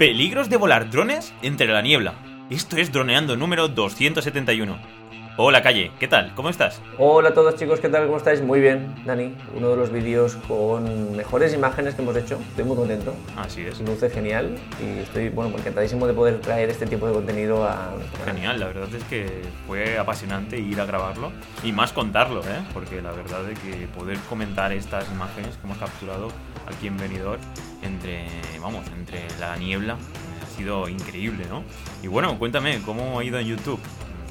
Peligros de volar drones entre la niebla. Esto es Droneando número 271. Hola Calle, ¿qué tal? ¿Cómo estás? Hola a todos chicos, ¿qué tal? ¿Cómo estáis? Muy bien, Dani. Uno de los vídeos con mejores imágenes que hemos hecho. Estoy muy contento. Así es. Luce genial y estoy, bueno, encantadísimo de poder traer este tipo de contenido a... Genial, la verdad es que fue apasionante ir a grabarlo y más contarlo, ¿eh? Porque la verdad es que poder comentar estas imágenes que hemos capturado aquí en Benidorm entre, vamos, entre la niebla ha sido increíble, ¿no? Y bueno, cuéntame, ¿cómo ha ido en YouTube?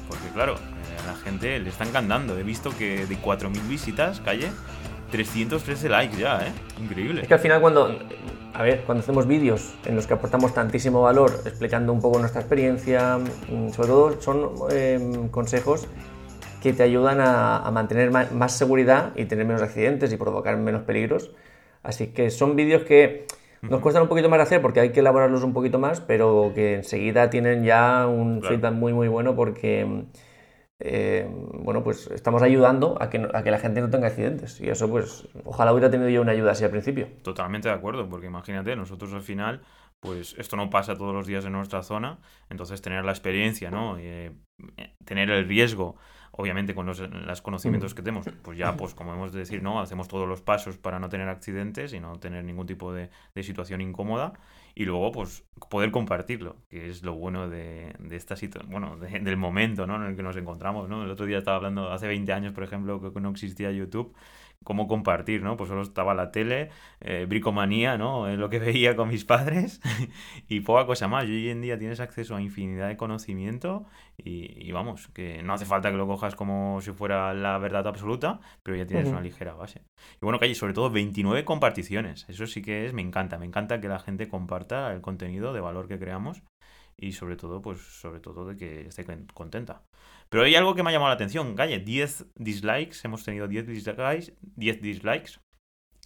Porque claro, la gente le está encantando. He visto que de 4.000 visitas, calle, 313 likes ya, ¿eh? Increíble. Es que al final cuando, a ver, cuando hacemos vídeos en los que aportamos tantísimo valor, explicando un poco nuestra experiencia, mm, sobre todo son em, consejos que te ayudan a, mantener más, seguridad y tener menos accidentes y provocar menos peligros. Así que son vídeos que nos cuestan un poquito más de hacer porque hay que elaborarlos un poquito más, pero que enseguida tienen ya un feedback muy muy bueno porque eh, bueno, pues estamos ayudando a que, a que la gente no tenga accidentes. Y eso, pues, ojalá hubiera tenido yo una ayuda así al principio. Totalmente de acuerdo, porque imagínate, nosotros al final, pues esto no pasa todos los días en nuestra zona, entonces tener la experiencia, ¿no? Eh, tener el riesgo, obviamente con los, conocimientos que tenemos, pues ya, pues como hemos de decir, ¿no? Hacemos todos los pasos para no tener accidentes y no tener ningún tipo de, de situación incómoda y luego pues poder compartirlo, que es lo bueno de, de esta situación, bueno, del momento ¿no? en el que nos encontramos, ¿no? El otro día estaba hablando, hace 20 años, por ejemplo, que no existía YouTube, cómo compartir, ¿no? Pues solo estaba la tele, eh, bricomanía, ¿no? Es lo que veía con mis padres y poca cosa más. Y hoy en día tienes acceso a infinidad de conocimiento y, vamos, que no hace falta que lo cojas como si fuera la verdad absoluta, pero ya tienes una ligera base. Y bueno, que hay sobre todo 29 comparticiones. Eso sí que es, me encanta, me encanta que la gente comparta el contenido de valor que creamos y sobre todo, pues sobre todo de que esté contenta. Pero hay algo que me ha llamado la atención, Galle, 10 dislikes, hemos tenido 10 dislikes, 10 dislikes.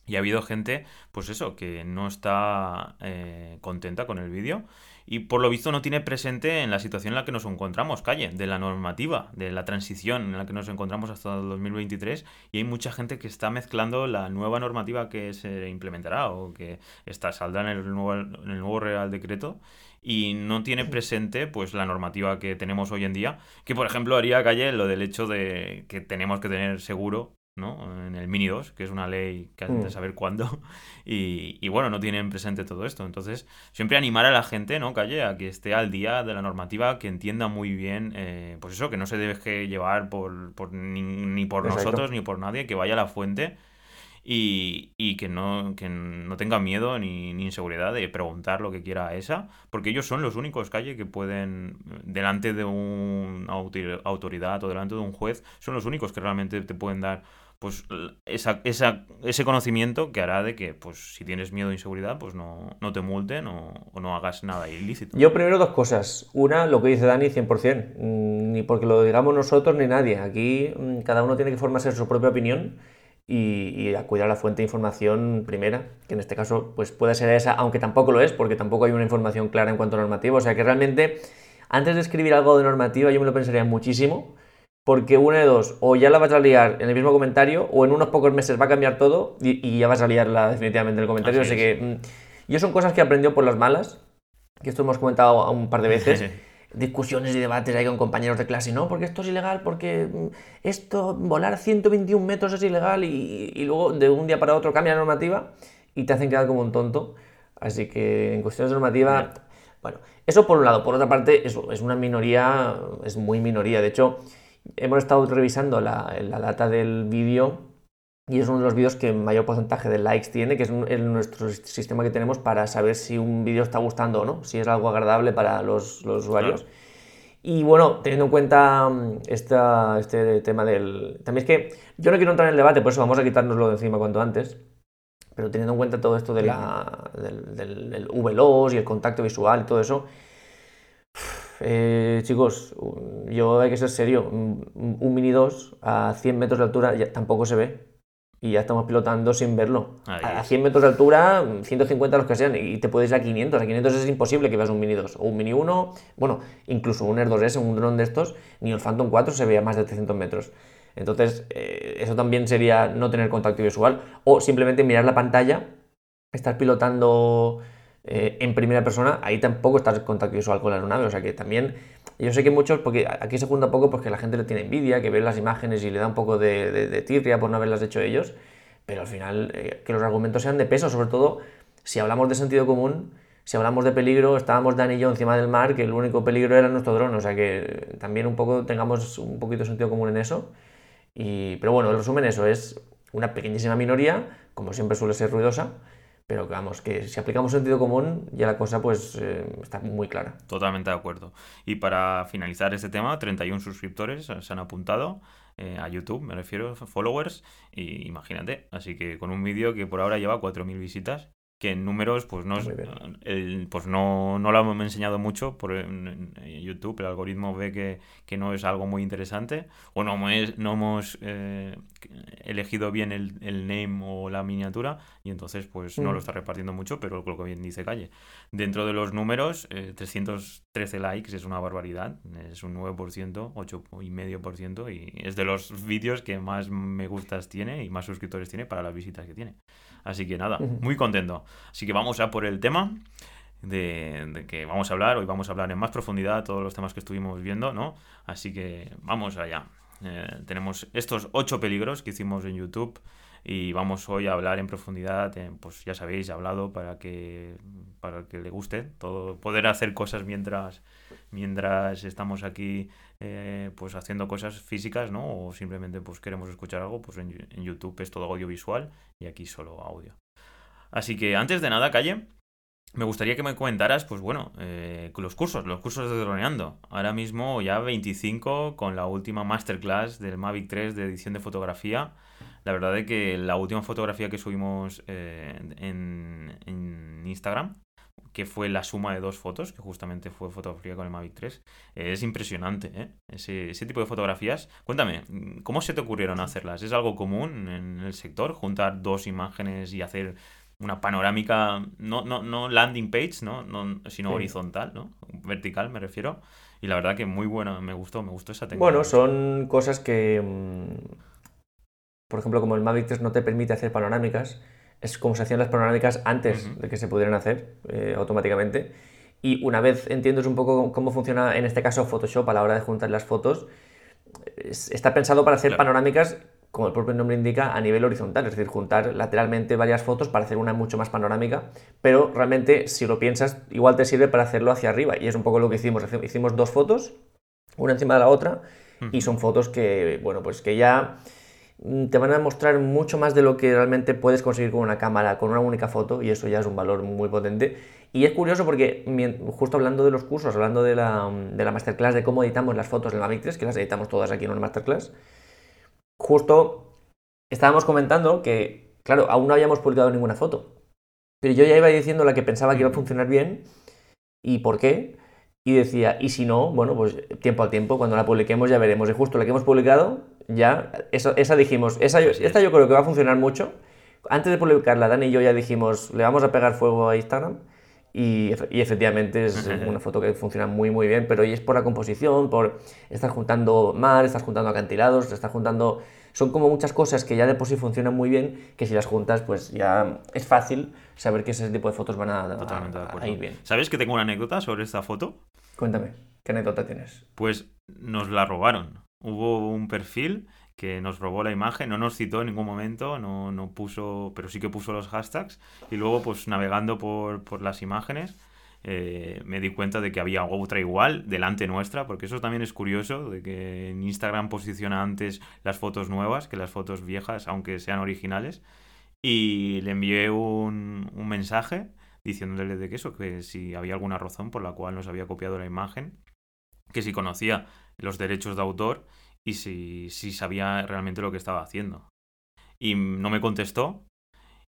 Y ha habido gente, pues eso, que no está eh, contenta con el vídeo. Y por lo visto no tiene presente en la situación en la que nos encontramos, calle, de la normativa, de la transición en la que nos encontramos hasta el 2023 y hay mucha gente que está mezclando la nueva normativa que se implementará o que está, saldrá en el nuevo Real Decreto y no tiene presente pues la normativa que tenemos hoy en día, que por ejemplo haría calle lo del hecho de que tenemos que tener seguro ¿no? En el Mini 2, que es una ley que hace de mm. saber cuándo. Y, y, bueno, no tienen presente todo esto. Entonces, siempre animar a la gente, ¿no, Calle? A que esté al día de la normativa, que entienda muy bien, eh, pues eso, que no se deje llevar por, por ni, por nosotros ni por nadie, que vaya a la fuente y, que, no, que no tenga miedo ni, inseguridad de preguntar lo que quiera a esa, porque ellos son los únicos, calle, que pueden, delante de una autoridad o delante de un juez, son los únicos que realmente te pueden dar pues esa, esa, ese conocimiento que hará de que pues si tienes miedo o inseguridad pues no, no te multen o, no hagas nada ilícito. Yo primero dos cosas. Una, lo que dice Dani 100%, mm, ni porque lo digamos nosotros ni nadie. Aquí mm, cada uno tiene que formarse su propia opinión y, acudir a la fuente de información primera, que en este caso pues puede ser esa, aunque tampoco lo es, porque tampoco hay una información clara en cuanto a normativa. O sea que realmente, antes de escribir algo de normativa, yo me lo pensaría muchísimo, porque una de dos, o ya la vas a liar en el mismo comentario, o en unos pocos meses va a cambiar todo y, ya vas a liarla definitivamente en el comentario. Así, que mm, yo son cosas que he aprendido por las malas, que esto hemos comentado un par de veces. Discusiones y debates ahí con compañeros de clase, no, porque esto es ilegal, porque mm, esto, volar 121 metros es ilegal y, luego de un día para otro cambia la normativa y te hacen quedar como un tonto. Así que en cuestiones de normativa, bueno, eso por un lado. Por otra parte, eso es una minoría, es muy minoría. De hecho, hemos estado revisando la, la data del vídeo y es uno de los vídeos que mayor porcentaje de likes tiene, que es, nuestro sistema que tenemos para saber si un vídeo está gustando o no, si es algo agradable para los, usuarios. Y bueno, teniendo en cuenta mm, esta, este tema del... También es que yo no quiero entrar en el debate, por eso vamos a quitárnoslo de encima cuanto antes. Pero teniendo en cuenta todo esto de la, del, del, VLOS y el contacto visual y todo eso, eh, chicos, yo hay que ser serio. Un, un Mini 2 a 100 metros de altura ya tampoco se ve y ya estamos pilotando sin verlo. A 100 metros de altura, 150 los que sean, y te puedes ir a 500. A 500 es imposible que veas un Mini 2 o un Mini 1, bueno, incluso un Air 2S, un dron de estos, ni el Phantom 4 se ve a más de 300 metros. Entonces, eh, eso también sería no tener contacto visual o simplemente mirar la pantalla, estar pilotando eh, en primera persona, ahí tampoco estás en contacto visual con la aeronave. O sea que también, yo sé que muchos, porque aquí se junta un poco porque la gente le tiene envidia, que ve las imágenes y le da un poco de, tirria por no haberlas hecho ellos, pero al final eh, que los argumentos sean de peso, sobre todo si hablamos de sentido común, si hablamos de peligro, estábamos Dani y yo encima del mar, que el único peligro era nuestro dron, o sea que también un poco tengamos un poquito de sentido común en eso. Y, pero bueno, el resumen eso es una pequeñísima minoría, como siempre suele ser ruidosa, pero vamos, que si aplicamos sentido común, ya la cosa pues eh, está muy clara. Totalmente de acuerdo. Y para finalizar este tema, 31 suscriptores se han apuntado eh, a YouTube, me refiero, followers, y imagínate, así que con un vídeo que por ahora lleva 4.000 visitas que en números pues no el, pues no, no, lo hemos enseñado mucho por YouTube. El algoritmo ve que, que, no es algo muy interesante. O no, no hemos eh, elegido bien el, el, name o la miniatura y entonces pues no lo mm. está repartiendo mucho pero lo que bien dice Calle. Dentro de los números 313 eh, likes es una barbaridad. Es un 9% 8,5% y es de los vídeos que más me gustas tiene y más suscriptores tiene para las visitas que tiene. Así que nada, muy contento. Así que vamos a por el tema de, que vamos a hablar. Hoy vamos a hablar en más profundidad todos los temas que estuvimos viendo, ¿no? Así que vamos allá. Eh, tenemos estos ocho peligros que hicimos en YouTube y vamos hoy a hablar en profundidad, pues ya sabéis, he hablado para que, para que le guste todo, poder hacer cosas mientras, mientras estamos aquí eh, pues haciendo cosas físicas, ¿no? O simplemente pues queremos escuchar algo, pues en, YouTube es todo audiovisual y aquí solo audio. Así que antes de nada, Calle, me gustaría que me comentaras, pues bueno, eh, los cursos, los cursos de droneando. Ahora mismo ya 25 con la última masterclass del Mavic 3 de edición de fotografía. La verdad es que la última fotografía que subimos eh, en, en Instagram que fue la suma de dos fotos, que justamente fue fotografía con el Mavic 3. es impresionante, ¿eh? Ese, ese, tipo de fotografías. Cuéntame, ¿cómo se te ocurrieron hacerlas? ¿Es algo común en el sector, juntar dos imágenes y hacer una panorámica, no, no, no landing page, ¿no? no sino horizontal, ¿no? Vertical, me refiero. Y la verdad que muy buena, me gustó, me gustó esa técnica. Bueno, son cosas que, mm, por ejemplo, como el Mavic 3 no te permite hacer panorámicas, es como se hacían las panorámicas antes de que se pudieran hacer eh, automáticamente. Y una vez entiendes un poco cómo funciona en este caso Photoshop a la hora de juntar las fotos, está pensado para hacer panorámicas, como el propio nombre indica, a nivel horizontal, es decir, juntar lateralmente varias fotos para hacer una mucho más panorámica, pero realmente si lo piensas, igual te sirve para hacerlo hacia arriba. Y es un poco lo que hicimos. Hicimos dos fotos, una encima de la otra, y son fotos que, bueno, pues que ya Mm, te van a mostrar mucho más de lo que realmente puedes conseguir con una cámara, con una única foto, y eso ya es un valor muy potente. Y es curioso porque, justo hablando de los cursos, hablando de la, de la masterclass de cómo editamos las fotos en la Mavic 3, que las editamos todas aquí en una masterclass, justo estábamos comentando que, claro, aún no habíamos publicado ninguna foto, pero yo ya iba diciendo la que pensaba que iba a funcionar bien y por qué. Y decía, y si no, bueno, pues tiempo al tiempo, cuando la publiquemos ya veremos. Y justo la que hemos publicado ya, esa dijimos, esa, esta yo creo que va a funcionar mucho. Antes de publicarla, Dani y yo ya dijimos, le vamos a pegar fuego a Instagram. Y, efectivamente es una foto que funciona muy muy bien, pero y es por la composición, por estar juntando mar, estás juntando acantilados, estás juntando... Son como muchas cosas que ya de por sí funcionan muy bien, que si las juntas pues ya es fácil saber que ese tipo de fotos van a, a ir bien. ¿Sabes que tengo una anécdota sobre esta foto? Cuéntame, ¿qué anécdota tienes? Pues nos la robaron hubo un perfil que nos robó la imagen, no nos citó en ningún momento, no, no puso, pero sí que puso los hashtags. Y luego pues navegando por, por las imágenes eh, me di cuenta de que había otra igual delante nuestra, porque eso también es curioso, de que en Instagram posiciona antes las fotos nuevas que las fotos viejas, aunque sean originales, y le envié un, un mensaje diciéndole de que eso, que si había alguna razón por la cual nos había copiado la imagen, que si conocía los derechos de autor y si, si sabía realmente lo que estaba haciendo. Y no me contestó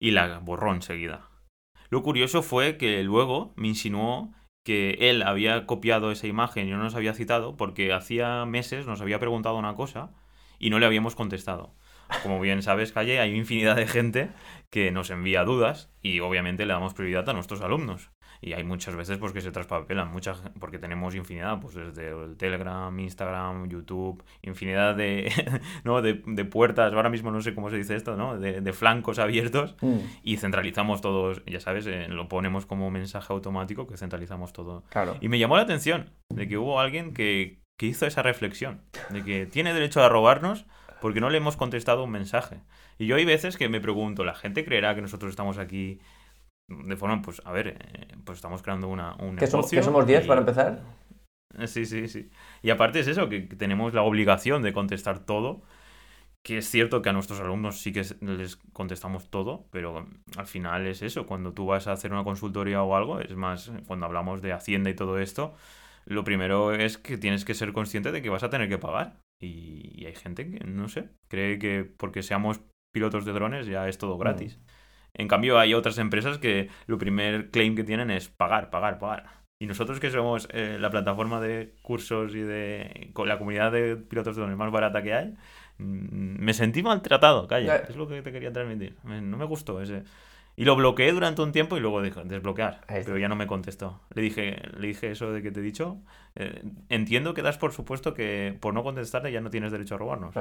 y la borró enseguida. Lo curioso fue que luego me insinuó que él había copiado esa imagen y no nos había citado porque hacía meses nos había preguntado una cosa y no le habíamos contestado. Como bien sabes, Calle, hay infinidad de gente que nos envía dudas y obviamente le damos prioridad a nuestros alumnos. Y hay muchas veces pues, que se traspapelan, muchas, porque tenemos infinidad, pues desde el Telegram, Instagram, YouTube, infinidad de, ¿no? de, puertas, ahora mismo no sé cómo se dice esto, ¿no? de, flancos abiertos mm. y centralizamos todos, ya sabes, eh, lo ponemos como mensaje automático que centralizamos todo. Claro. Y me llamó la atención de que hubo alguien que, que hizo esa reflexión, de que tiene derecho a robarnos porque no le hemos contestado un mensaje. Y yo hay veces que me pregunto, ¿la gente creerá que nosotros estamos aquí de forma, pues, a ver, eh, pues estamos creando una, un ¿Que Somos, ¿Que somos 10 para empezar? Eh, sí, sí, sí. Y aparte es eso, que tenemos la obligación de contestar todo, que es cierto que a nuestros alumnos sí que les contestamos todo, pero al final es eso, cuando tú vas a hacer una consultoría o algo, es más, cuando hablamos de Hacienda y todo esto, lo primero es que tienes que ser consciente de que vas a tener que pagar. Y, hay gente que, no sé, cree que porque seamos pilotos de drones ya es todo gratis. En cambio, hay otras empresas que lo primer claim que tienen es pagar, pagar, pagar. Y nosotros que somos eh, la plataforma de cursos y de la comunidad de pilotos de drones más barata que hay, mm, me sentí maltratado, calla. Es lo que te quería transmitir. No me gustó ese. Y lo bloqueé durante un tiempo y luego dije, desbloquear. Pero ya no me contestó. Le dije, le dije eso de que te he dicho. Eh, entiendo que das por supuesto que por no contestarle ya no tienes derecho a robarnos.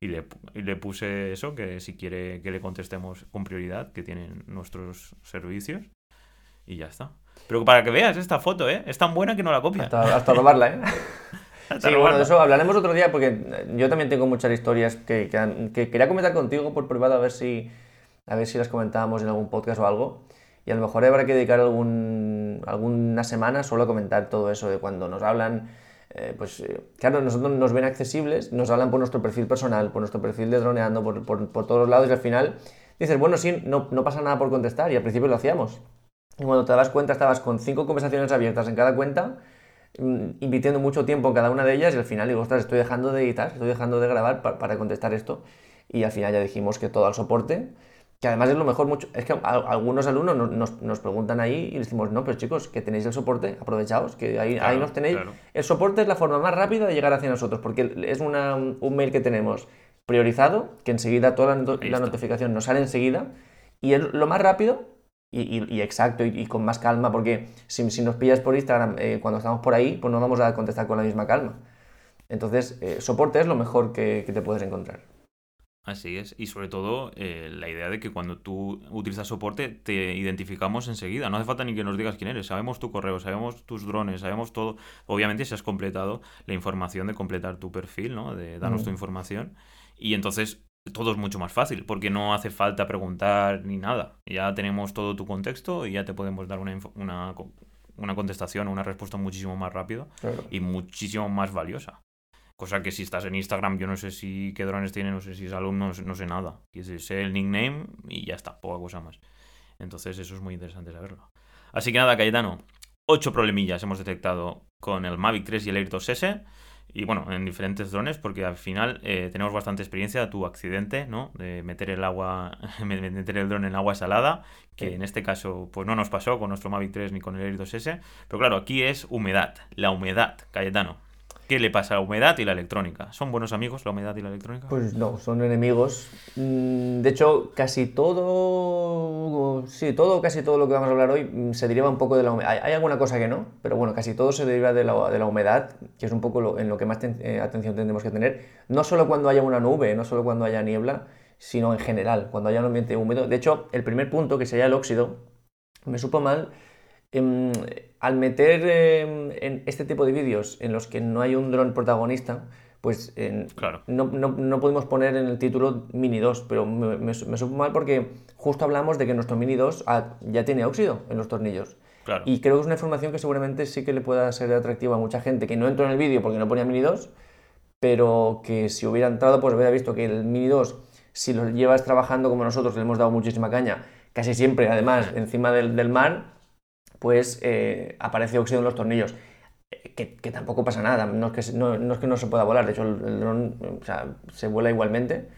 Y, le, y le puse eso, que si quiere que le contestemos con prioridad, que tienen nuestros servicios. Y ya está. Pero para que veas esta foto, ¿eh? Es tan buena que no la copia. Hasta, robarla, ¿eh? sí, bueno, de eso hablaremos otro día porque yo también tengo muchas historias que, que quería comentar contigo por privado a ver si a ver si las comentábamos en algún podcast o algo. Y a lo mejor habrá que dedicar algún, alguna semana solo a comentar todo eso de cuando nos hablan. Eh, pues eh, claro, nosotros nos ven accesibles, nos hablan por nuestro perfil personal, por nuestro perfil de droneando, por, por, por todos lados y al final dices, bueno, sí, no, no, pasa nada por contestar y al principio lo hacíamos. Y cuando te das cuenta estabas con cinco conversaciones abiertas en cada cuenta, mm, invirtiendo mucho tiempo en cada una de ellas y al final digo, ostras, estoy dejando de editar, estoy dejando de grabar para, para contestar esto y al final ya dijimos que todo al soporte que además es lo mejor mucho. Es que algunos alumnos nos, nos, preguntan ahí y decimos, no, pero chicos, que tenéis el soporte, aprovechaos, que ahí, ahí nos tenéis. El soporte es la forma más rápida de llegar hacia nosotros, porque es una, un mail que tenemos priorizado, que enseguida toda la, notificación nos sale enseguida, y es lo más rápido y, y, exacto y, con más calma, porque si, si nos pillas por Instagram eh, cuando estamos por ahí, pues no vamos a contestar con la misma calma. Entonces, eh, soporte es lo mejor que, que te puedes encontrar. Así es, y sobre todo eh, la idea de que cuando tú utilizas soporte te identificamos enseguida, no hace falta ni que nos digas quién eres, sabemos tu correo, sabemos tus drones, sabemos todo, obviamente si has completado la información de completar tu perfil, ¿no? de darnos tu información, y entonces todo es mucho más fácil, porque no hace falta preguntar ni nada, ya tenemos todo tu contexto y ya te podemos dar una, una, una contestación, una respuesta muchísimo más rápida y muchísimo más valiosa. Cosa que si estás en Instagram, yo no sé si qué drones tiene, no sé si es alumno, no sé, nada. Sé el nickname y ya está, poca cosa más. Entonces eso es muy interesante saberlo. Así que nada, Cayetano, ocho problemillas hemos detectado con el Mavic 3 y el Air 2S. Y bueno, en diferentes drones, porque al final eh, tenemos bastante experiencia de tu accidente, ¿no? De meter el agua, meter el dron en agua salada, que en este caso pues no nos pasó con nuestro Mavic 3 ni con el Air 2S. Pero claro, aquí es humedad, la humedad, Cayetano. ¿Qué le pasa a la humedad y la electrónica? ¿Son buenos amigos la humedad y la electrónica? Pues no, son enemigos. Mm, de hecho, casi todo, sí, todo, casi todo lo que vamos a hablar hoy mm, se deriva un poco de la humedad. Hay, alguna cosa que no, pero bueno, casi todo se deriva de la, de la humedad, que es un poco en lo que más eh, atención tendremos que tener. No solo cuando haya una nube, no solo cuando haya niebla, sino en general, cuando haya un ambiente húmedo. De hecho, el primer punto, que sería el óxido, me supo mal Em, al meter em, en este tipo de vídeos en los que no hay un dron protagonista, pues no, no, podemos poner en el título Mini 2, pero me, me, supo mal porque justo hablamos de que nuestro Mini 2 ya tiene óxido en los tornillos. Y creo que es una información que seguramente sí que le pueda ser atractiva a mucha gente que no entró en el vídeo porque no ponía Mini 2, pero que si hubiera entrado pues hubiera visto que el Mini 2, si lo llevas trabajando como nosotros, le hemos dado muchísima caña, casi siempre además encima del, del mar, pues eh, aparece óxido en los tornillos. Eh, que, tampoco pasa nada, no es, que, no, se pueda volar, de hecho el, dron se vuela igualmente,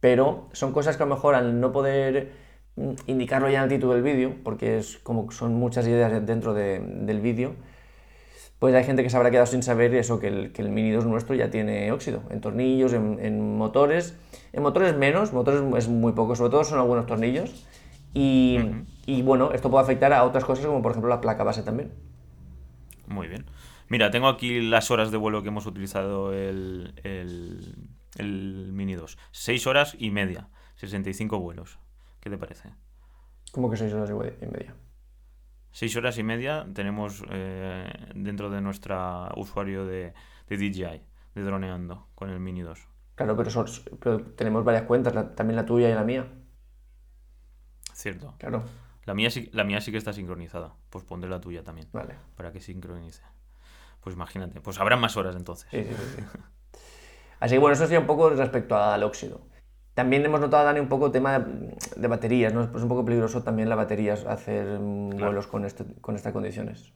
pero son cosas que a lo mejor al no poder mm, indicarlo ya en el título del vídeo, porque es como son muchas ideas dentro del vídeo, pues hay gente que se habrá quedado sin saber eso, que el, que Mini 2 nuestro ya tiene óxido, en tornillos, en, en motores, en motores menos, motores es muy poco, sobre todo son algunos tornillos, Y, y, bueno, esto puede afectar a otras cosas como por ejemplo la placa base también. Muy bien. Mira, tengo aquí las horas de vuelo que hemos utilizado el, el, Mini 2. 6 horas y media. 65 vuelos. ¿Qué te parece? ¿Cómo que 6 horas y media? 6 horas y media tenemos eh, dentro de nuestro usuario de, de, DJI, de droneando con el Mini 2. Claro, pero, pero tenemos varias cuentas, también la tuya y la mía. Cierto. Claro. La mía, sí, la mía sí que está sincronizada. Pues pondré la tuya también. Vale. Para que sincronice. Pues imagínate. Pues habrá más horas entonces. Sí, sí, sí. Así que bueno, eso sería un poco respecto al óxido. También hemos notado, Dani, un poco tema de, baterías, ¿no? Es un poco peligroso también las baterías hacer vuelos con, este, con estas condiciones.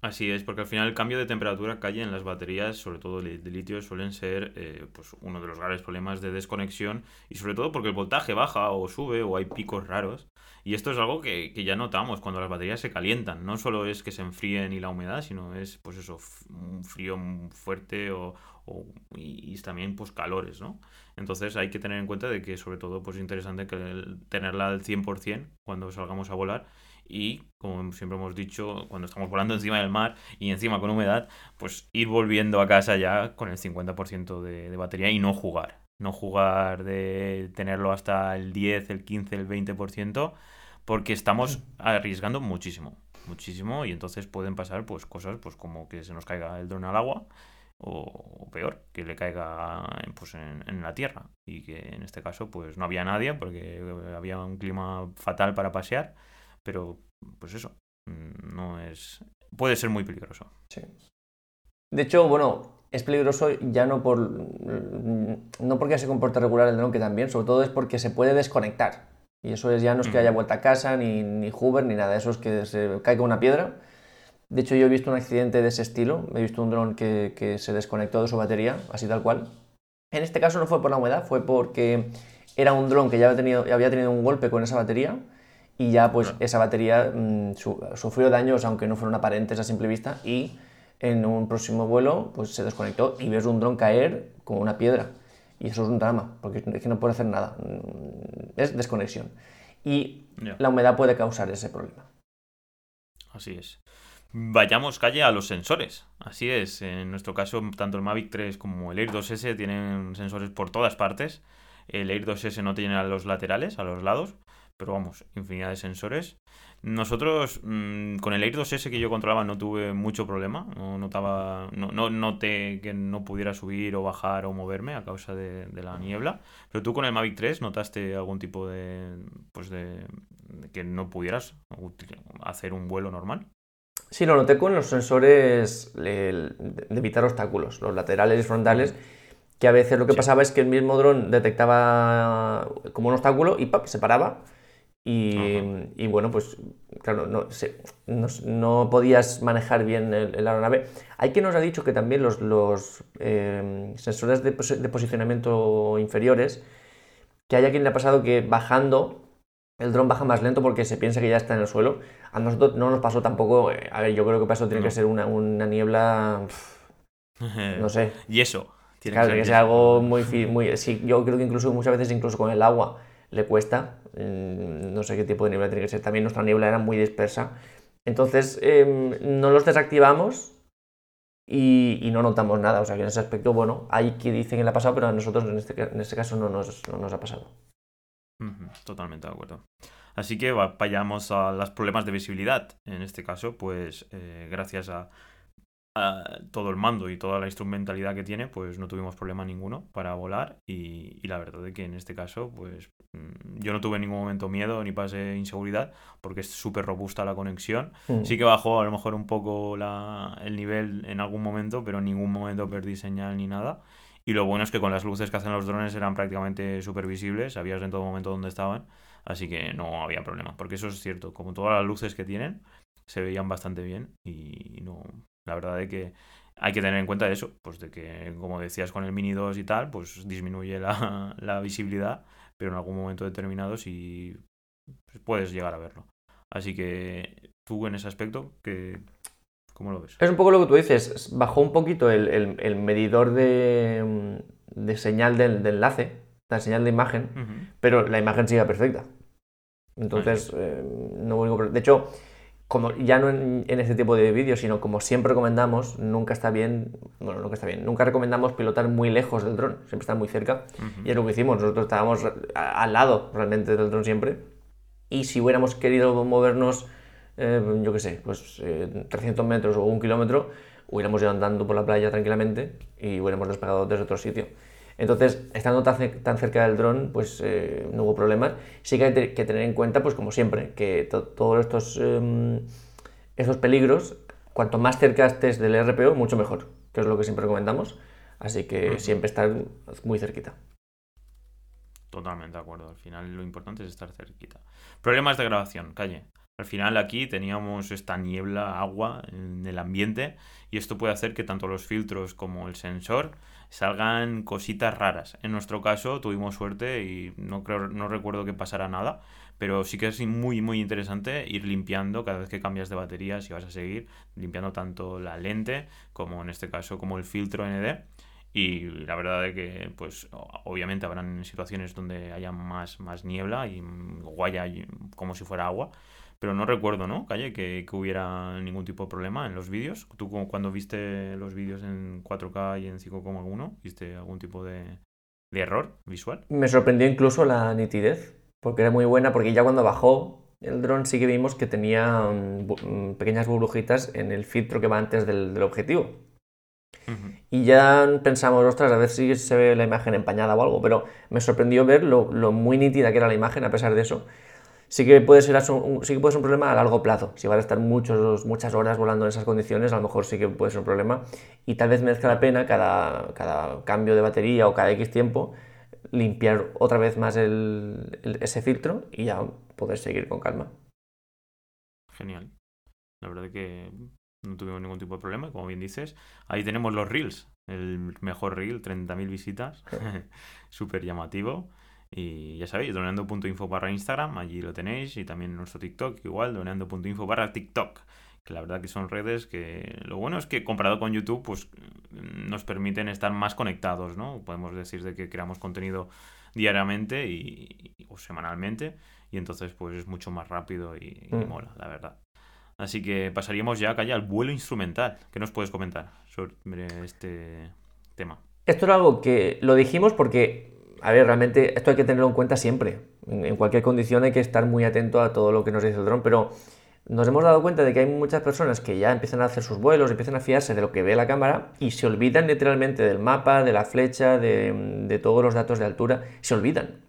Así es, porque al final el cambio de temperatura calle en las baterías, sobre todo de litio, suelen ser eh, pues uno de los graves problemas de desconexión y sobre todo porque el voltaje baja o sube o hay picos raros. Y esto es algo que, ya notamos cuando las baterías se calientan. No solo es que se enfríen y la humedad, sino es pues eso, un frío fuerte o, y, también pues calores, ¿no? Entonces hay que tener en cuenta de que sobre todo pues es interesante que tenerla al 100% cuando salgamos a volar y como siempre hemos dicho, cuando estamos volando encima del mar y encima con humedad, pues ir volviendo a casa ya con el 50% de, de batería y no jugar. No jugar de tenerlo hasta el 10, el 15, el 20%, porque estamos arriesgando muchísimo, muchísimo y entonces pueden pasar pues cosas pues como que se nos caiga el dron al agua o, peor, que le caiga pues, en, en, la tierra y que en este caso pues no había nadie porque había un clima fatal para pasear pero, pues eso, mm, no es. Puede ser muy peligroso. Sí. De hecho, bueno, es peligroso ya no por. Mm, no porque se comporta regular el dron, que también, sobre todo es porque se puede desconectar. Y eso es ya no es que haya vuelta a casa, ni, ni Hoover, ni nada. Eso es que se caiga una piedra. De hecho, yo he visto un accidente de ese estilo. He visto un dron que, que se desconectó de su batería, así tal cual. En este caso no fue por la humedad, fue porque era un dron que ya había tenido, había tenido un golpe con esa batería y ya pues esa batería mm, sufrió daños, aunque no fueron aparentes a simple vista, y en un próximo vuelo pues se desconectó y ves un dron caer como una piedra. Y eso es un drama, porque es que no puede hacer nada. Mm, es desconexión. Y la humedad puede causar ese problema. Así es. Vayamos calle a los sensores. Así es. En nuestro caso, tanto el Mavic 3 como el Air 2S tienen sensores por todas partes. El Air 2S no tiene a los laterales, a los lados pero vamos, infinidad de sensores. Nosotros mm, con el Air 2S que yo controlaba no tuve mucho problema, no notaba, no, no noté que no pudiera subir o bajar o moverme a causa de, la niebla. Pero tú con el Mavic 3 notaste algún tipo de, pues de, que no pudieras hacer un vuelo normal. Sí, lo noté con los sensores de, evitar obstáculos, los laterales y frontales que a veces lo que pasaba es que el mismo dron detectaba como un obstáculo y ¡pap! se paraba y, bueno, pues claro, no, no, podías manejar bien el, aeronave. Hay quien nos ha dicho que también los, los eh, sensores de, de, posicionamiento inferiores, que haya quien le ha pasado que bajando el dron baja más lento porque se piensa que ya está en el suelo. A nosotros no nos pasó tampoco, eh, a ver, yo creo que pasó tiene que ser una, una niebla, no sé. y eso. Tiene claro, que ser, algo muy, muy... Sí, yo creo que incluso muchas veces incluso con el agua le cuesta. Mm, no sé qué tipo de niebla tiene que ser. También nuestra niebla era muy dispersa. Entonces em, no los desactivamos y, no notamos nada. O sea que en ese aspecto, bueno, hay que dicen que le ha pasado, pero a nosotros en este, en este caso no nos, no nos ha pasado. Totalmente de acuerdo. Así que vayamos a los problemas de visibilidad. En este caso, pues eh, gracias a, todo el mando y toda la instrumentalidad que tiene, pues no tuvimos problema ninguno para volar y, la verdad es que en este caso, pues mm, yo no tuve en ningún momento miedo ni pase inseguridad porque es súper robusta la conexión. Mm. Sí que bajó a lo mejor un poco la, el nivel en algún momento, pero en ningún momento perdí señal ni nada. Y lo bueno es que con las luces que hacen los drones eran prácticamente súper visibles, sabías en todo momento dónde estaban, así que no había problema, porque eso es cierto, como todas las luces que tienen, se veían bastante bien y no, la verdad es que hay que tener en cuenta eso, pues de que, como decías con el Mini 2 y tal, pues disminuye la, visibilidad, pero en algún momento determinado sí pues puedes llegar a verlo. Así que tú en ese aspecto, que, ¿cómo lo ves? Es un poco lo que tú dices, bajó un poquito el, medidor de, señal del, enlace, la señal de imagen, pero la imagen sigue perfecta. Entonces, eh, no voy De hecho, como ya no en, este tipo de vídeos, sino como siempre recomendamos, nunca está bien, bueno, nunca está bien, nunca recomendamos pilotar muy lejos del dron, siempre está muy cerca. Y es lo que hicimos, nosotros estábamos al lado realmente del dron siempre. Y si hubiéramos querido movernos, eh, yo qué sé, pues 300 eh, metros o un kilómetro, hubiéramos ido andando por la playa tranquilamente y hubiéramos despegado desde otro sitio. Entonces, estando tan, cerca del dron, pues eh, no hubo problema. Sí que hay que tener en cuenta, pues como siempre, que todos estos, em, estos peligros, cuanto más cerca estés del RPO, mucho mejor, que es lo que siempre recomendamos. Así que siempre estar muy cerquita. Totalmente de acuerdo. Al final lo importante es estar cerquita. Problemas de grabación, calle. Al final aquí teníamos esta niebla, agua en el ambiente y esto puede hacer que tanto los filtros como el sensor salgan cositas raras. En nuestro caso tuvimos suerte y no creo, no recuerdo que pasara nada, pero sí que es muy muy interesante ir limpiando cada vez que cambias de batería si vas a seguir limpiando tanto la lente como en este caso como el filtro ND. Y la verdad es que, pues, obviamente habrán situaciones donde haya más, más niebla y guaya como si fuera agua, pero no recuerdo, ¿no, Calle, que, hubiera ningún tipo de problema en los vídeos. ¿Tú cuando viste los vídeos en 4K y en 5,1, viste algún tipo de, error visual? Me sorprendió incluso la nitidez, porque era muy buena, porque ya cuando bajó el dron sí que vimos que tenía mm, mm, pequeñas burbujitas en el filtro que va antes del, objetivo. Y ya pensamos, ostras, a ver si se ve la imagen empañada o algo, pero me sorprendió ver lo, lo muy nítida que era la imagen a pesar de eso sí que puede ser un, sí que puede ser un problema a largo plazo. Si vas a estar muchos, muchas horas volando en esas condiciones, a lo mejor sí que puede ser un problema. Y tal vez merezca la pena cada, cada cambio de batería o cada X tiempo limpiar otra vez más ese filtro y ya poder seguir con calma. Genial. La verdad es que no tuvimos ningún tipo de problema. Como bien dices, ahí tenemos los Reels. El mejor Reel, 30.000 visitas. Súper llamativo. Y ya sabéis, doneando.info barra Instagram, allí lo tenéis, y también nuestro TikTok, igual, doneando.info barra TikTok. Que la verdad que son redes que lo bueno es que comparado con YouTube, pues nos permiten estar más conectados, ¿no? Podemos decir de que creamos contenido diariamente y, o semanalmente, y entonces pues es mucho más rápido y, mm. mola, la verdad. Así que pasaríamos ya, acá al vuelo instrumental. ¿Qué nos puedes comentar sobre este tema? Esto es algo que lo dijimos porque a ver, realmente esto hay que tenerlo en cuenta siempre. En, cualquier condición hay que estar muy atento a todo lo que nos dice el dron, pero nos hemos dado cuenta de que hay muchas personas que ya empiezan a hacer sus vuelos, empiezan a fiarse de lo que ve la cámara y se olvidan literalmente del mapa, de la flecha, de, todos los datos de altura, se olvidan.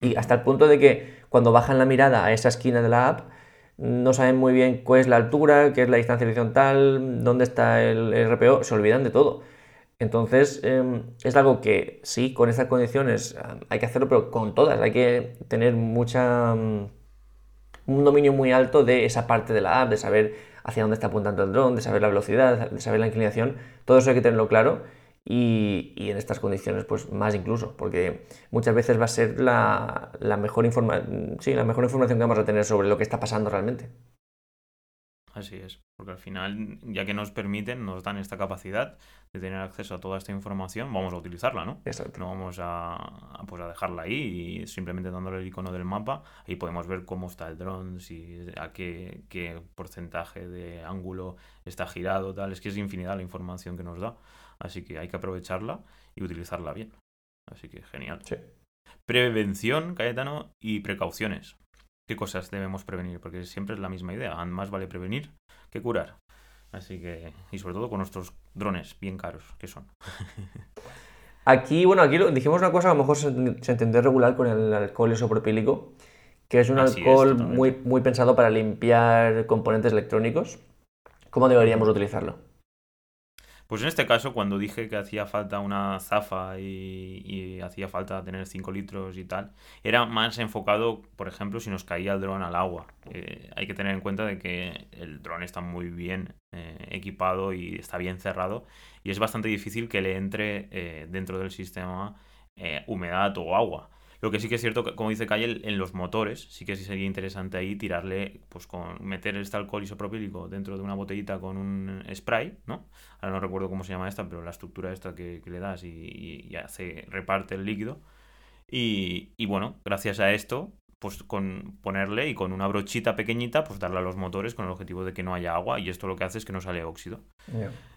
Y hasta el punto de que cuando bajan la mirada a esa esquina de la app, no saben muy bien cuál es la altura, qué es la distancia horizontal, dónde está el RPO, se olvidan de todo. Entonces, em, es algo que sí, con estas condiciones hay que hacerlo, pero con todas. Hay que tener mucha. Mm, un dominio muy alto de esa parte de la app, de saber hacia dónde está apuntando el dron, de saber la velocidad, de saber la inclinación. Todo eso hay que tenerlo claro. Y, en estas condiciones, pues más incluso, porque muchas veces va a ser la, mejor sí, la mejor información que vamos a tener sobre lo que está pasando realmente. Así es, porque al final, ya que nos permiten, nos dan esta capacidad de tener acceso a toda esta información, vamos a utilizarla, ¿no? Exacto. No vamos a, pues a dejarla ahí y simplemente dándole el icono del mapa, ahí podemos ver cómo está el dron, si a qué, qué porcentaje de ángulo está girado, tal. Es que es infinidad la información que nos da. Así que hay que aprovecharla y utilizarla bien. Así que genial. Sí. Prevención, Cayetano, y precauciones qué cosas debemos prevenir, porque siempre es la misma idea, más vale prevenir que curar. Así que, y sobre todo con nuestros drones bien caros que son. Aquí, bueno, aquí dijimos una cosa a lo mejor se, se regular con el alcohol isopropílico, que es un alcohol muy, muy pensado para limpiar componentes electrónicos. ¿Cómo deberíamos utilizarlo? Pues en este caso, cuando dije que hacía falta una zafa y, hacía falta tener 5 litros y tal, era más enfocado, por ejemplo, si nos caía el dron al agua. Eh, hay que tener en cuenta de que el dron está muy bien eh, equipado y está bien cerrado y es bastante difícil que le entre eh, dentro del sistema humedad o agua. Lo que sí que es cierto, como dice Calle, en los motores, sí que sí sería interesante ahí tirarle, pues con meter este alcohol isopropílico dentro de una botellita con un spray, ¿no? Ahora no recuerdo cómo se llama esta, pero la estructura esta que, le das y, y, reparte el líquido. Y, bueno, gracias a esto, pues con ponerle y con una brochita pequeñita, pues darle a los motores con el objetivo de que no haya agua y esto lo que hace es que no sale óxido.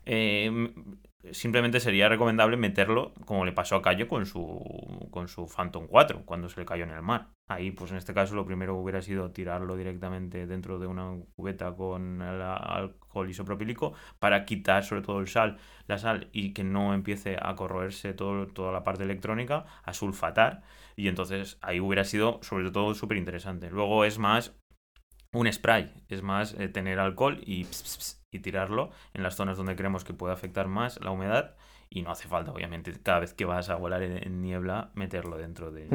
Eh, simplemente sería recomendable meterlo como le pasó a Cayo con su, con su Phantom 4 cuando se le cayó en el mar. Ahí, pues en este caso, lo primero hubiera sido tirarlo directamente dentro de una cubeta con el alcohol isopropílico para quitar sobre todo el sal, la sal y que no empiece a corroerse todo, toda la parte electrónica, a sulfatar. Y entonces ahí hubiera sido sobre todo súper interesante. Luego es más un spray, es más eh, tener alcohol y, y tirarlo en las zonas donde creemos que puede afectar más la humedad y no hace falta, obviamente, cada vez que vas a volar en, niebla, meterlo dentro de,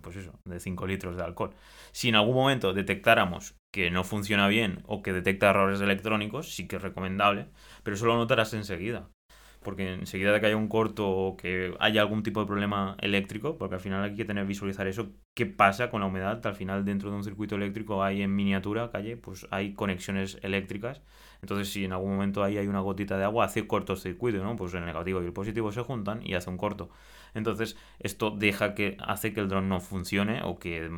pues eso, de 5 litros de alcohol. Si en algún momento detectáramos que no funciona bien o que detecta errores electrónicos, sí que es recomendable, pero eso lo notarás enseguida porque enseguida de que haya un corto o que haya algún tipo de problema eléctrico, porque al final hay que tener visualizar eso, qué pasa con la humedad, al final dentro de un circuito eléctrico hay en miniatura, calle, pues hay conexiones eléctricas, entonces si en algún momento ahí hay una gotita de agua, hace cortocircuito, ¿no? Pues el negativo y el positivo se juntan y hace un corto. Entonces esto deja que, hace que el dron no funcione o que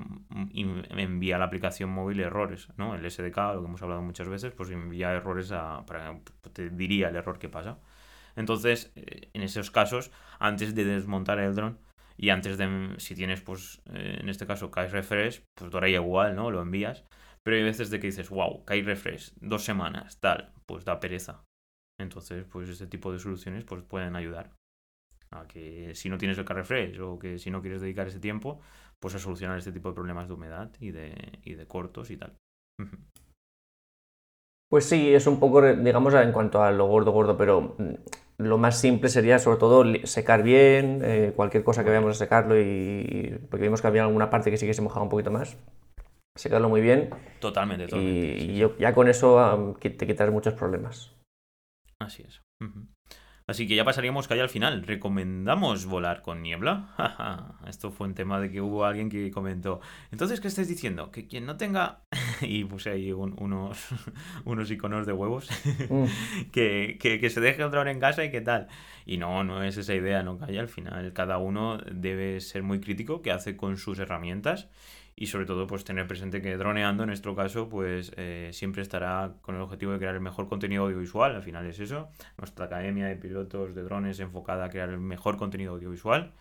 envía a la aplicación móvil errores, ¿no? El SDK, lo que hemos hablado muchas veces, pues envía errores a, para, te diría el error que pasa. Entonces, eh, en esos casos, antes de desmontar el dron y antes de, si tienes, pues, eh, en este caso, Kai Refresh, pues ahora igual, ¿no? Lo envías. Pero hay veces de que dices, wow, Kai Refresh, dos semanas, tal, pues da pereza. Entonces, pues este tipo de soluciones pues pueden ayudar a que si no tienes el Kai Refresh o que si no quieres dedicar ese tiempo, pues a solucionar este tipo de problemas de humedad y de, y de cortos y tal. Pues sí, es un poco, digamos, en cuanto a lo gordo, gordo, pero mm, lo más simple sería sobre todo secar bien, eh, cualquier cosa que veamos a secarlo y, porque vimos que había alguna parte que sí que se mojaba un poquito más, secarlo muy bien. Totalmente, totalmente. Y, ya con eso te quitas muchos problemas. Así es. Así que ya pasaríamos que hay al final. ¿Recomendamos volar con niebla? Esto fue un tema de que hubo alguien que comentó. Entonces, ¿qué estáis diciendo? Que quien no tenga. y puse ahí unos, unos iconos de huevos. Mm. que, que, se deje el dron en casa y qué tal. Y no, no es esa idea, no calla. Al final, cada uno debe ser muy crítico qué hace con sus herramientas y sobre todo pues tener presente que droneando en nuestro caso pues eh, siempre estará con el objetivo de crear el mejor contenido audiovisual, al final es eso, nuestra academia de pilotos de drones enfocada a crear el mejor contenido audiovisual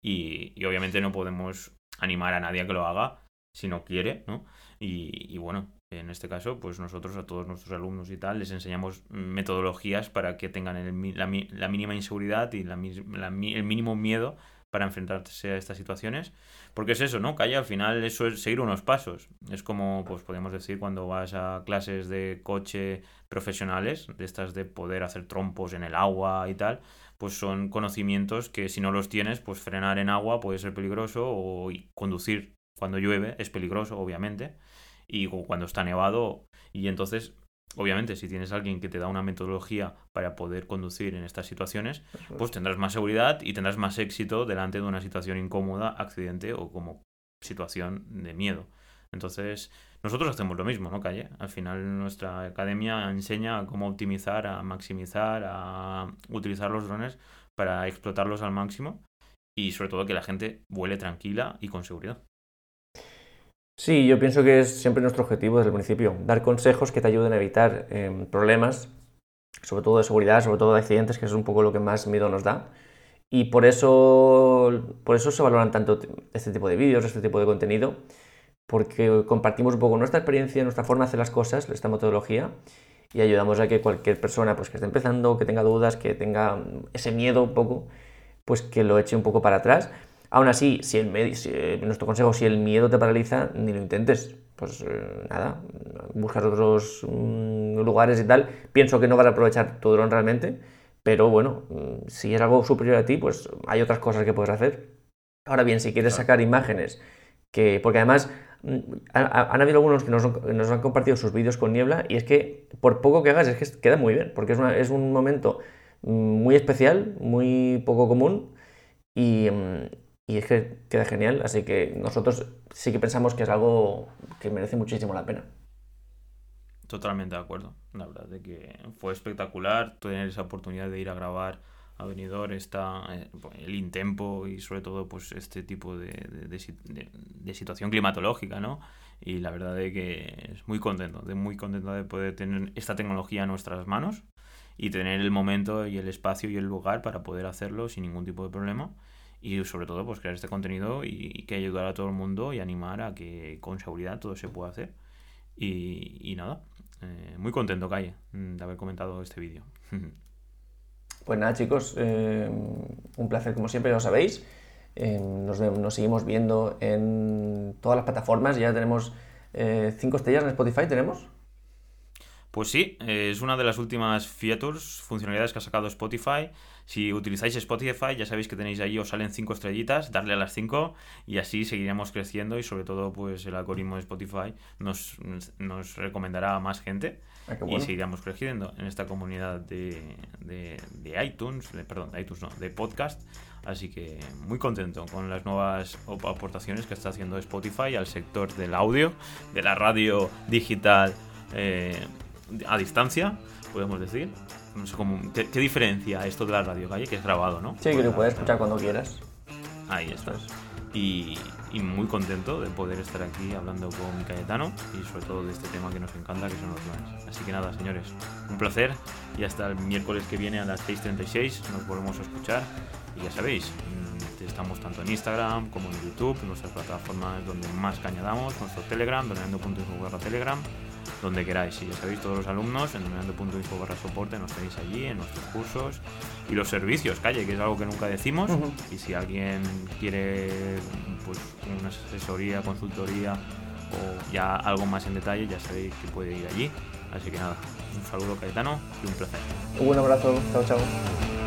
y, obviamente no podemos animar a nadie a que lo haga si no quiere, ¿no? Y, bueno, en este caso, pues nosotros a todos nuestros alumnos y tal les enseñamos metodologías para que tengan la, mínima inseguridad y el mínimo miedo para enfrentarse a estas situaciones. Porque es eso, ¿no? Calle al final eso es seguir unos pasos. Es como, pues podemos decir, cuando vas a clases de coche profesionales, de estas de poder hacer trompos en el agua y tal, pues son conocimientos que si no los tienes, pues frenar en agua puede ser peligroso o conducir cuando llueve es peligroso, obviamente, y cuando está nevado. Y entonces Obviamente, si tienes alguien que te da una metodología para poder conducir en estas situaciones, pues tendrás más seguridad y tendrás más éxito delante de una situación incómoda, accidente o como situación de miedo. Entonces, nosotros hacemos lo mismo, ¿no, Calle? Al final nuestra academia enseña cómo optimizar, a maximizar, a utilizar los drones para explotarlos al máximo y sobre todo que la gente vuele tranquila y con seguridad. Sí, yo pienso que es siempre nuestro objetivo desde el principio, dar consejos que te ayuden a evitar em, problemas, sobre todo de seguridad, sobre todo de accidentes, que es un poco lo que más miedo nos da. Y por eso, por eso se valoran tanto este tipo de vídeos, este tipo de contenido, porque compartimos un poco nuestra experiencia, nuestra forma de hacer las cosas, esta metodología, y ayudamos a que cualquier persona pues, que esté empezando, que tenga dudas, que tenga ese miedo un poco, pues que lo eche un poco para atrás Aún así, si el eh, nuestro consejo, si el miedo te paraliza, ni lo intentes. Pues eh, nada, buscas otros mm, lugares y tal. Pienso que no vas a aprovechar tu dron realmente, pero bueno, mm, si es algo superior a ti, pues hay otras cosas que puedes hacer. Ahora bien, si quieres sacar imágenes, que porque además mm, han, habido algunos que nos, han compartido sus vídeos con niebla y es que por poco que hagas es que queda muy bien, porque es, es un momento muy especial, muy poco común y, y es que queda genial, así que nosotros sí que pensamos que es algo que merece muchísimo la pena. Totalmente de acuerdo, la verdad, de que fue espectacular tener esa oportunidad de ir a grabar a venidor está eh, el intempo y sobre todo pues este tipo de, de, situación climatológica, ¿no? Y la verdad es que es muy contento, de muy contento de poder tener esta tecnología en nuestras manos y tener el momento y el espacio y el lugar para poder hacerlo sin ningún tipo de problema y sobre todo pues crear este contenido y, que ayudar a todo el mundo y animar a que con seguridad todo se pueda hacer y, nada, eh, muy contento Calle de haber comentado este vídeo. Pues nada, chicos, eh, un placer como siempre, ya lo sabéis. Eh, nos, seguimos viendo en todas las plataformas. Ya tenemos eh, cinco estrellas en Spotify, ¿tenemos? Pues sí, es una de las últimas features, funcionalidades que ha sacado Spotify. Si utilizáis Spotify, ya sabéis que tenéis ahí, os salen cinco estrellitas, darle a las cinco y así seguiremos creciendo y sobre todo pues el algoritmo de Spotify nos, nos recomendará a más gente ah, y seguiremos creciendo en esta comunidad de, de, iTunes, perdón, de iTunes no, de podcast. Así que muy contento con las nuevas aportaciones que está haciendo Spotify al sector del audio, de la radio digital. Eh, a distancia, podemos decir. No sé cómo, ¿qué, diferencia esto de la radio calle, que es grabado, ¿no? Sí, que lo puedes escuchar cuando quieras. Ahí estás. Y, y, muy contento de poder estar aquí hablando con mi Cayetano y sobre todo de este tema que nos encanta, que son los planes. Así que nada, señores, un placer y hasta el miércoles que viene a las 6.36 nos volvemos a escuchar y ya sabéis, mm, estamos tanto en Instagram como en YouTube, en nuestras plataformas donde más caña damos, nuestro Telegram, donando.info Telegram donde queráis. Y ya sabéis, todos los alumnos en dominando.info barra soporte nos tenéis allí en nuestros cursos y los servicios, calle, que es algo que nunca decimos. Y si alguien quiere pues una asesoría, consultoría o ya algo más en detalle, ya sabéis que puede ir allí. Así que nada, un saludo Caetano y un placer. Un buen abrazo, chao chao.